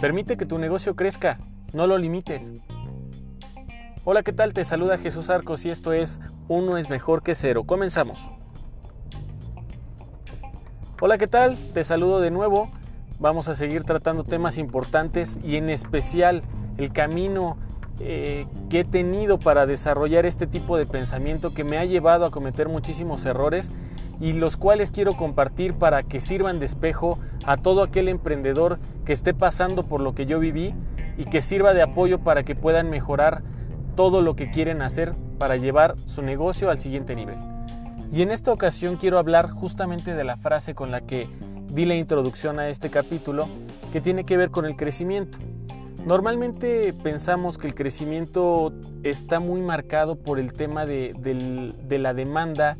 Permite que tu negocio crezca, no lo limites. Hola, ¿qué tal? Te saluda Jesús Arcos y esto es Uno es mejor que cero. Comenzamos. Hola, ¿qué tal? Te saludo de nuevo. Vamos a seguir tratando temas importantes y en especial el camino eh, que he tenido para desarrollar este tipo de pensamiento que me ha llevado a cometer muchísimos errores y los cuales quiero compartir para que sirvan de espejo a todo aquel emprendedor que esté pasando por lo que yo viví y que sirva de apoyo para que puedan mejorar todo lo que quieren hacer para llevar su negocio al siguiente nivel. Y en esta ocasión quiero hablar justamente de la frase con la que di la introducción a este capítulo que tiene que ver con el crecimiento. Normalmente pensamos que el crecimiento está muy marcado por el tema de, de la demanda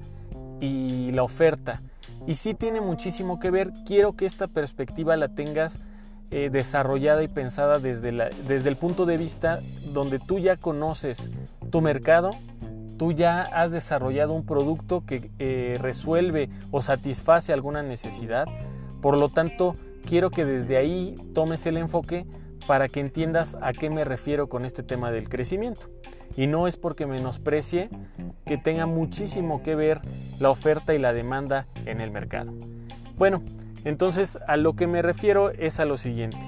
y la oferta. Y sí tiene muchísimo que ver. Quiero que esta perspectiva la tengas eh, desarrollada y pensada desde, desde el punto de vista donde tú ya conoces tu mercado, tú ya has desarrollado un producto que eh, resuelve o satisface alguna necesidad. Por lo tanto, quiero que desde ahí tomes el enfoque para que entiendas a qué me refiero con este tema del crecimiento. Y no es porque menosprecie que tenga muchísimo que ver la oferta y la demanda en el mercado. Bueno, entonces a lo que me refiero es a lo siguiente.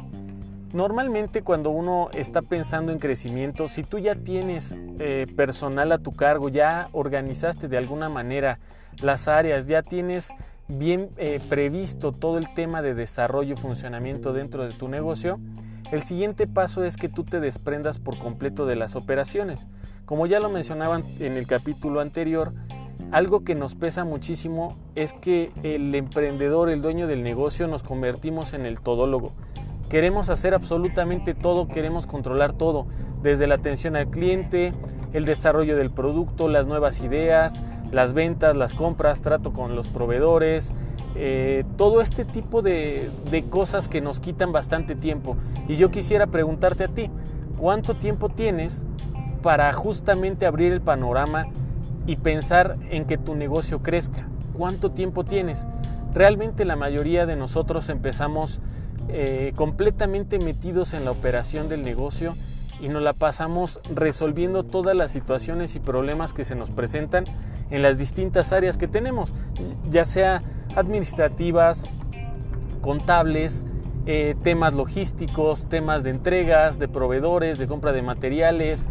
Normalmente cuando uno está pensando en crecimiento, si tú ya tienes eh, personal a tu cargo, ya organizaste de alguna manera las áreas, ya tienes bien eh, previsto todo el tema de desarrollo y funcionamiento dentro de tu negocio, el siguiente paso es que tú te desprendas por completo de las operaciones. Como ya lo mencionaban en el capítulo anterior, algo que nos pesa muchísimo es que el emprendedor, el dueño del negocio, nos convertimos en el todólogo. Queremos hacer absolutamente todo, queremos controlar todo, desde la atención al cliente, el desarrollo del producto, las nuevas ideas, las ventas, las compras, trato con los proveedores, eh, todo este tipo de, de cosas que nos quitan bastante tiempo. Y yo quisiera preguntarte a ti, ¿cuánto tiempo tienes para justamente abrir el panorama y pensar en que tu negocio crezca? ¿Cuánto tiempo tienes? Realmente la mayoría de nosotros empezamos eh, completamente metidos en la operación del negocio y nos la pasamos resolviendo todas las situaciones y problemas que se nos presentan en las distintas áreas que tenemos, ya sea administrativas, contables, eh, temas logísticos, temas de entregas, de proveedores, de compra de materiales,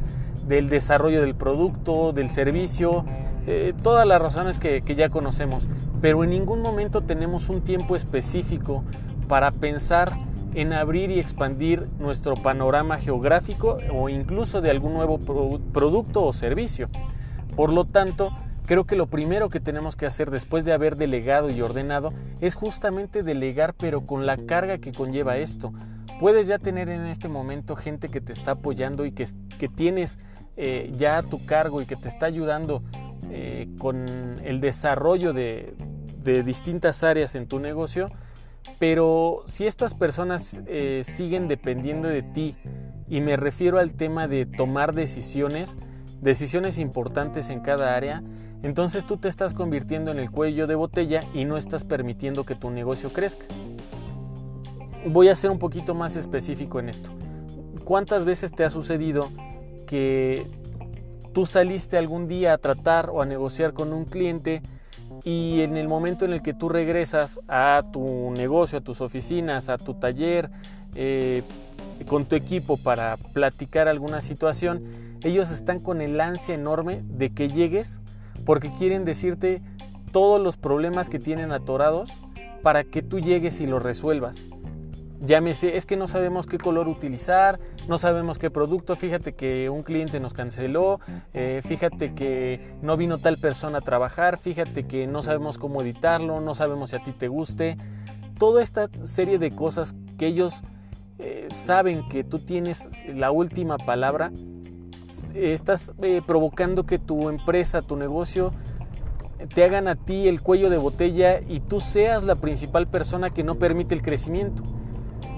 del desarrollo del producto, del servicio, eh, todas las razones que, que ya conocemos. Pero en ningún momento tenemos un tiempo específico para pensar en abrir y expandir nuestro panorama geográfico o incluso de algún nuevo producto o servicio. Por lo tanto, Creo que lo primero que tenemos que hacer después de haber delegado y ordenado es justamente delegar pero con la carga que conlleva esto. Puedes ya tener en este momento gente que te está apoyando y que, que tienes eh, ya a tu cargo y que te está ayudando eh, con el desarrollo de, de, distintas áreas en tu negocio. Pero si estas personas eh, siguen dependiendo de ti, y me refiero al tema de tomar decisiones, decisiones importantes en cada área, entonces tú te estás convirtiendo en el cuello de botella y no estás permitiendo que tu negocio crezca. Voy a ser un poquito más específico en esto. ¿Cuántas veces te ha sucedido que tú saliste algún día a tratar o a negociar con un cliente y en el momento en el que tú regresas a tu negocio, a tus oficinas, a tu taller, eh, con tu equipo para platicar alguna situación, ellos están con el ansia enorme de que llegues porque quieren decirte todos los problemas que tienen atorados para que tú llegues y los resuelvas. Llámese, es que no sabemos qué color utilizar, no sabemos qué producto, fíjate que un cliente nos canceló, eh, fíjate que no vino tal persona a trabajar, fíjate que no sabemos cómo editarlo, no sabemos si a ti te guste. Toda esta serie de cosas que ellos eh, saben que tú tienes la última palabra, estás eh, provocando que tu empresa, tu negocio, te hagan a ti el cuello de botella y tú seas la principal persona que no permite el crecimiento.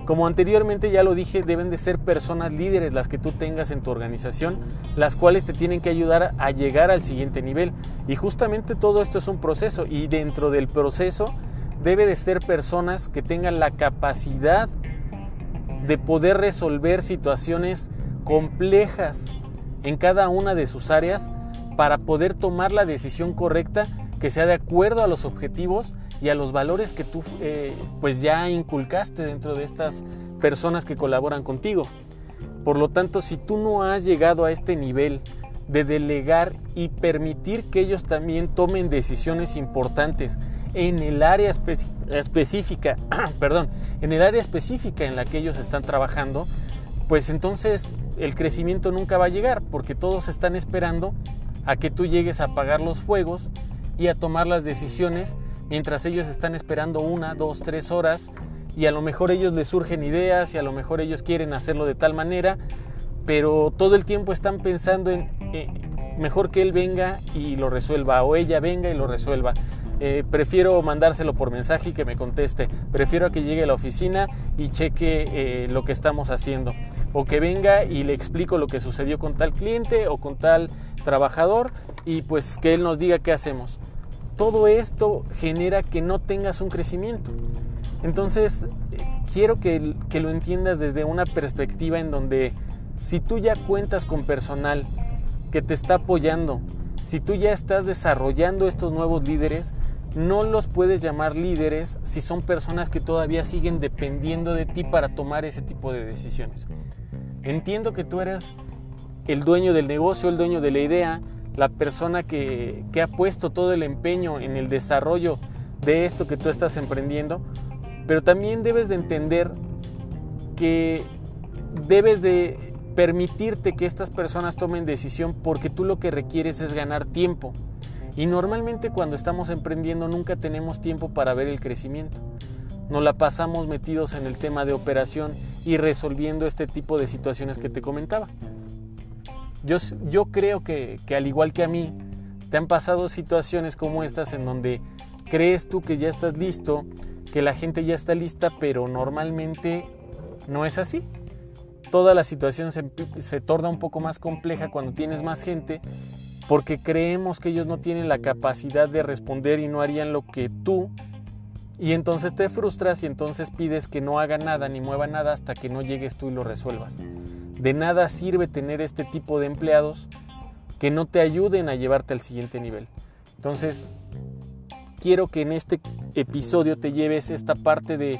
Como anteriormente ya lo dije, deben de ser personas líderes las que tú tengas en tu organización, las cuales te tienen que ayudar a llegar al siguiente nivel. Y justamente todo esto es un proceso y dentro del proceso debe de ser personas que tengan la capacidad de poder resolver situaciones complejas en cada una de sus áreas para poder tomar la decisión correcta que sea de acuerdo a los objetivos y a los valores que tú eh, pues ya inculcaste dentro de estas personas que colaboran contigo. Por lo tanto, si tú no has llegado a este nivel de delegar y permitir que ellos también tomen decisiones importantes en el área específica, perdón, en el área específica en la que ellos están trabajando, pues entonces el crecimiento nunca va a llegar porque todos están esperando a que tú llegues a apagar los fuegos y a tomar las decisiones mientras ellos están esperando una, dos, tres horas y a lo mejor ellos les surgen ideas y a lo mejor ellos quieren hacerlo de tal manera, pero todo el tiempo están pensando en eh, mejor que él venga y lo resuelva o ella venga y lo resuelva. Eh, prefiero mandárselo por mensaje y que me conteste. Prefiero que llegue a la oficina y cheque eh, lo que estamos haciendo. O que venga y le explico lo que sucedió con tal cliente o con tal trabajador y pues que él nos diga qué hacemos. Todo esto genera que no tengas un crecimiento. Entonces, quiero que, que lo entiendas desde una perspectiva en donde si tú ya cuentas con personal que te está apoyando, si tú ya estás desarrollando estos nuevos líderes, no los puedes llamar líderes si son personas que todavía siguen dependiendo de ti para tomar ese tipo de decisiones. Entiendo que tú eres el dueño del negocio, el dueño de la idea, la persona que, que ha puesto todo el empeño en el desarrollo de esto que tú estás emprendiendo, pero también debes de entender que debes de permitirte que estas personas tomen decisión porque tú lo que requieres es ganar tiempo. Y normalmente cuando estamos emprendiendo nunca tenemos tiempo para ver el crecimiento. Nos la pasamos metidos en el tema de operación y resolviendo este tipo de situaciones que te comentaba. Yo, yo creo que, que al igual que a mí, te han pasado situaciones como estas en donde crees tú que ya estás listo, que la gente ya está lista, pero normalmente no es así toda la situación se, torna un poco más compleja cuando tienes más gente porque creemos que ellos no tienen la capacidad de responder y no harían lo que tú y entonces te frustras y entonces pides que no haga nada ni mueva nada hasta que no llegues tú y lo resuelvas. De nada sirve tener este tipo de empleados que no te ayuden a llevarte al siguiente nivel. Entonces, quiero que en este episodio te lleves esta parte de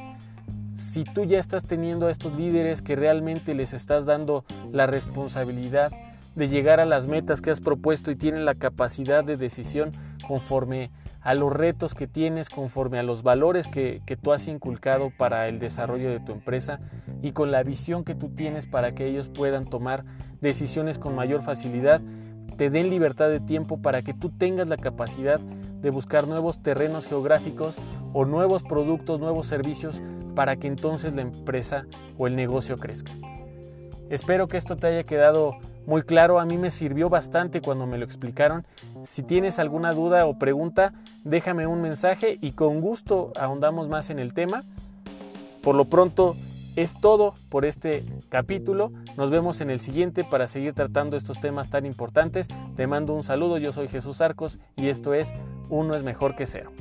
si tú ya estás teniendo a estos líderes que realmente les estás dando la responsabilidad de llegar a las metas que has propuesto y tienen la capacidad de decisión conforme a los retos que tienes, conforme a los valores que, que, tú has inculcado para el desarrollo de tu empresa y con la visión que tú tienes para que ellos puedan tomar decisiones con mayor facilidad, te den libertad de tiempo para que tú tengas la capacidad de buscar nuevos terrenos geográficos o nuevos productos, nuevos servicios para que entonces la empresa o el negocio crezca. Espero que esto te haya quedado muy claro, a mí me sirvió bastante cuando me lo explicaron. Si tienes alguna duda o pregunta, déjame un mensaje y con gusto ahondamos más en el tema. Por lo pronto es todo por este capítulo. Nos vemos en el siguiente para seguir tratando estos temas tan importantes. Te mando un saludo, yo soy Jesús Arcos y esto es Uno es mejor que cero.